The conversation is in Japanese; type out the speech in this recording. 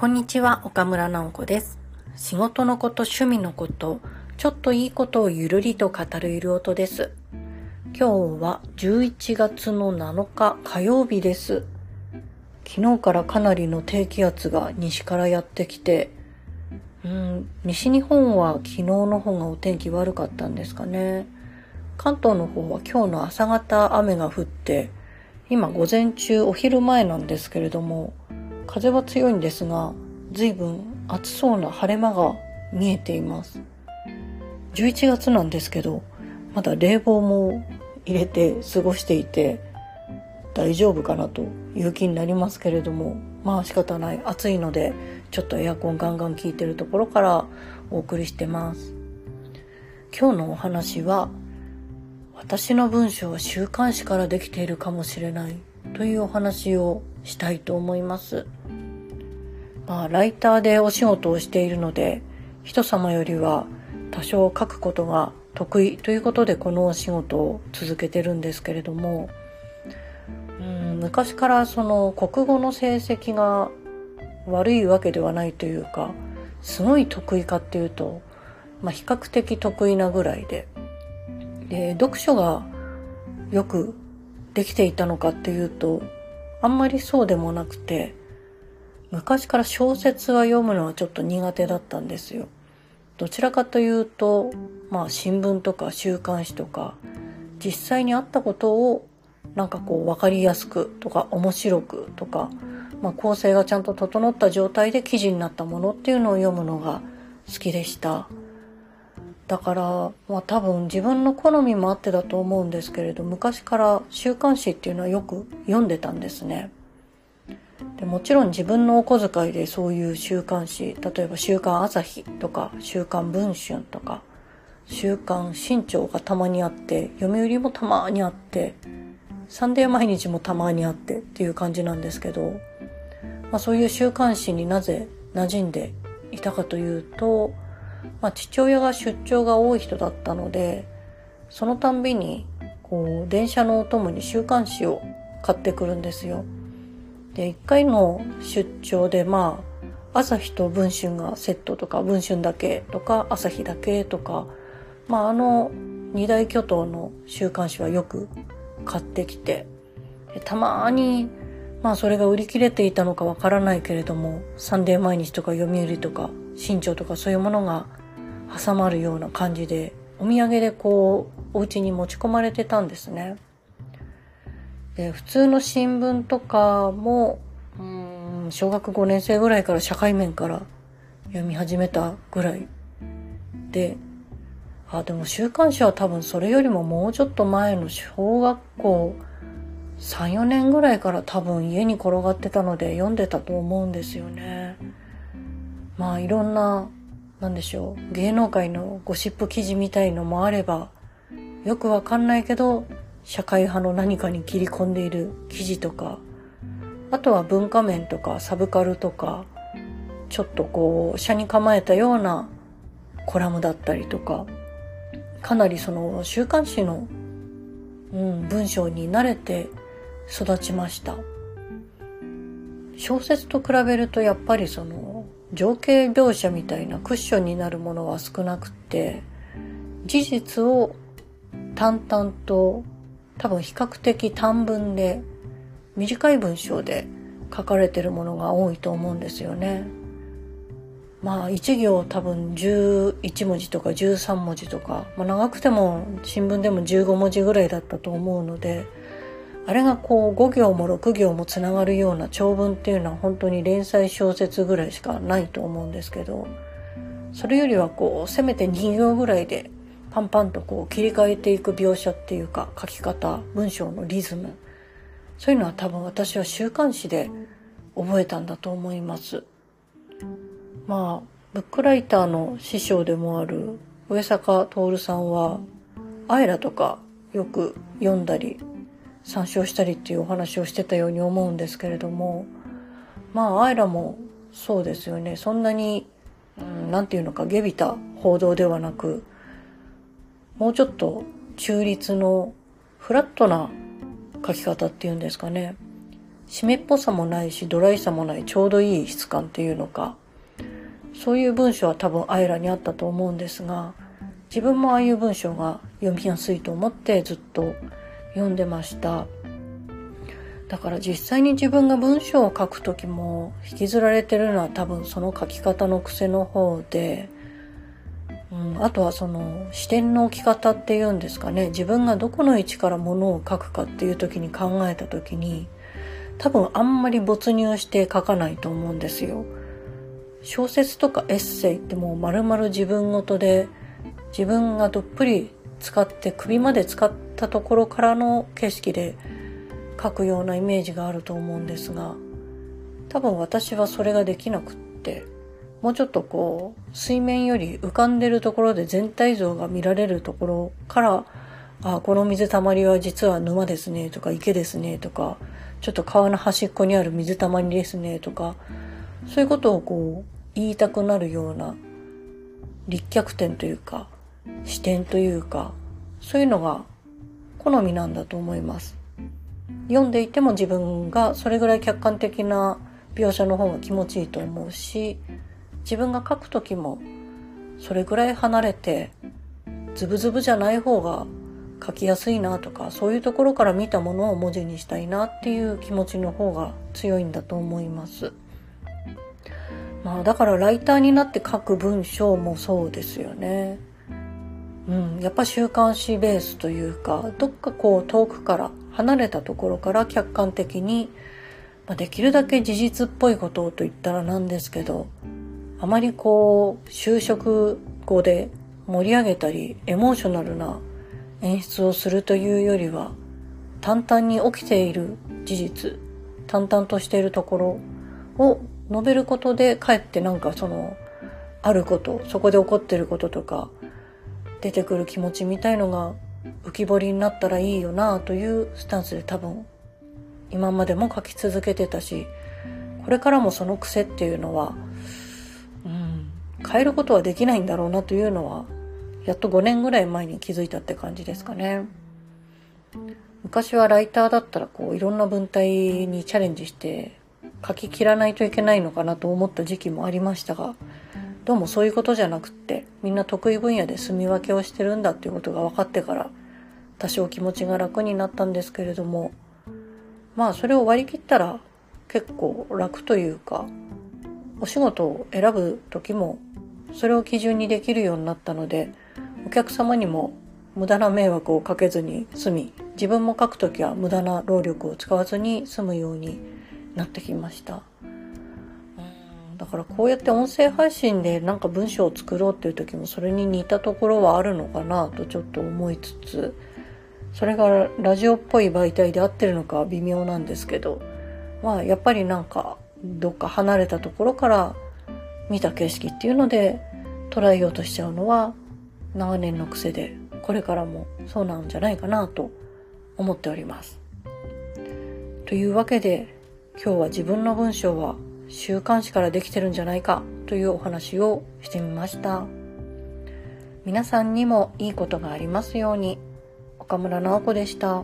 こんにちは、岡村直子です。仕事のこと、趣味のこと、ちょっといいことをゆるりと語るゆる音です。今日は11月の7日火曜日です。昨日からかなりの低気圧が西からやってきて、うん、西日本は昨日の方がお天気悪かったんですかね。関東の方は今日の朝方雨が降って、今午前中お昼前なんですけれども、風は強いんですが、随分暑そうな晴れ間が見えています。11月なんですけど、まだ冷房も入れて過ごしていて、大丈夫かなという気になりますけれども、まあ仕方ない。暑いので、ちょっとエアコンガンガン効いてるところからお送りしてます。今日のお話は、私の文章は週刊誌からできているかもしれないというお話をしたいと思います。まあ、ライターでお仕事をしているので、人様よりは多少書くことが得意ということでこのお仕事を続けてるんですけれども、うん、昔からその国語の成績が悪いわけではないというか、すごい得意かっていうと、まあ、比較的得意なぐらいで、で、読書がよくできていたのかっていうと、あんまりそうでもなくて、昔から小説は読むのはちょっと苦手だったんですよ。どちらかというと、まあ新聞とか週刊誌とか、実際にあったことをなんかこう分かりやすくとか面白くとか、まあ構成がちゃんと整った状態で記事になったものっていうのを読むのが好きでした。だから、まあ多分自分の好みもあってだと思うんですけれど、昔から週刊誌っていうのはよく読んでたんですね。でもちろん自分のお小遣いでそういう週刊誌、例えば週刊朝日とか週刊文春とか、週刊新潮がたまにあって、読売もたまにあって、サンデー毎日もたまにあってっていう感じなんですけど、まあそういう週刊誌になぜ馴染んでいたかというと、まあ、父親が出張が多い人だったので、そのたんびに、こう、電車のお供に週刊誌を買ってくるんですよ。で、一回の出張で、まあ、朝日と文春がセットとか、文春だけとか、朝日だけとか、まあ、あの、二大巨頭の週刊誌はよく買ってきて、たまに、まあそれが売り切れていたのかわからないけれども、サンデー毎日とか読売とか新潮とかそういうものが挟まるような感じで、お土産でこう、お家に持ち込まれてたんですね。で、普通の新聞とかも、うん、小学5年生ぐらいから社会面から読み始めたぐらいで、あ、でも週刊誌は多分それよりももうちょっと前の小学校3、4年ぐらいから多分家に転がってたので読んでたと思うんですよね。まあいろんな、なんでしょう、芸能界のゴシップ記事みたいのもあれば、よくわかんないけど、社会派の何かに切り込んでいる記事とか、あとは文化面とかサブカルとか、ちょっとこう、社に構えたようなコラムだったりとか、かなりその週刊誌の、うん、文章に慣れて育ちました。小説と比べるとやっぱりその情景描写みたいなクッションになるものは少なくて事実を淡々と多分比較的短文で短い文章で書かれてるものが多いと思うんですよね。まあ一行多分11文字とか13文字とか、まあ、長くても新聞でも15文字ぐらいだったと思うのであれがこう5行も6行もつながるような長文っていうのは本当に連載小説ぐらいしかないと思うんですけど、それよりはこう、せめて2行ぐらいでパンパンとこう切り替えていく描写っていうか書き方、文章のリズム。そういうのは多分私は週刊誌で覚えたんだと思います。まあ、ブックライターの師匠でもある上坂徹さんは、アイラとかよく読んだり参照したりっていうお話をしてたように思うんですけれどもまあアイラもそうですよね。そんなに何、うん、て言うのか下びた報道ではなくもうちょっと中立のフラットな書き方っていうんですかね。湿っぽさもないしドライさもないちょうどいい質感っていうのかそういう文章は多分アイラにあったと思うんですが自分もああいう文章が読みやすいと思ってずっと読んでましただから実際に自分が文章を書く時も引きずられてるのは多分その書き方の癖の方で、うん、あとはその視点の置き方っていうんですかね自分がどこの位置からものを書くかっていう時に考えた時に多分あんまり没入して書かないと思うんですよ。小説とかエッセイってもう丸々自分ごとで自分がどっぷり使って首まで使ったところからの景色で書くようなイメージがあると思うんですが多分私はそれができなくってもうちょっとこう水面より浮かんでるところで全体像が見られるところからあこの水たまりは実は沼ですねとか池ですねとかちょっと川の端っこにある水たまりですねとかそういうことをこう言いたくなるような立脚点というか視点というかそういうのが好みなんだと思います。読んでいても自分がそれぐらい客観的な描写の方が気持ちいいと思うし自分が書く時もそれぐらい離れてズブズブじゃない方が書きやすいなとかそういうところから見たものを文字にしたいなっていう気持ちの方が強いんだと思います。まあだからライターになって書く文章もそうですよね。うん、やっぱ週刊誌ベースというかどっかこう遠くから離れたところから客観的に、まあ、できるだけ事実っぽいことをと言ったらなんですけどあまりこう就職後で盛り上げたりエモーショナルな演出をするというよりは淡々に起きている事実淡々としているところを述べることでかえってなんかそのあることそこで起こってることとか出てくる気持ちみたいのが浮き彫りになったらいいよなというスタンスで多分今までも書き続けてたしこれからもその癖っていうのは、うん、変えることはできないんだろうなというのはやっと5年ぐらい前に気づいたって感じですかね。昔はライターだったらこういろんな文体にチャレンジして書き切らないといけないのかなと思った時期もありましたがどうもそういうことじゃなくってみんな得意分野で住み分けをしてるんだっていうことが分かってから多少気持ちが楽になったんですけれどもまあそれを割り切ったら結構楽というかお仕事を選ぶ時もそれを基準にできるようになったのでお客様にも無駄な迷惑をかけずに済み自分も書く時は無駄な労力を使わずに済むようになってきました。だからこうやって音声配信でなんか文章を作ろうっていう時もそれに似たところはあるのかなとちょっと思いつつそれがラジオっぽい媒体で合ってるのかは微妙なんですけどまあやっぱりなんかどっか離れたところから見た景色っていうので捉えようとしちゃうのは長年の癖でこれからもそうなんじゃないかなと思っております。というわけで今日は自分の文章は週刊誌からできてるんじゃないかというお話をしてみました。皆さんにもいいことがありますように。岡村直子でした。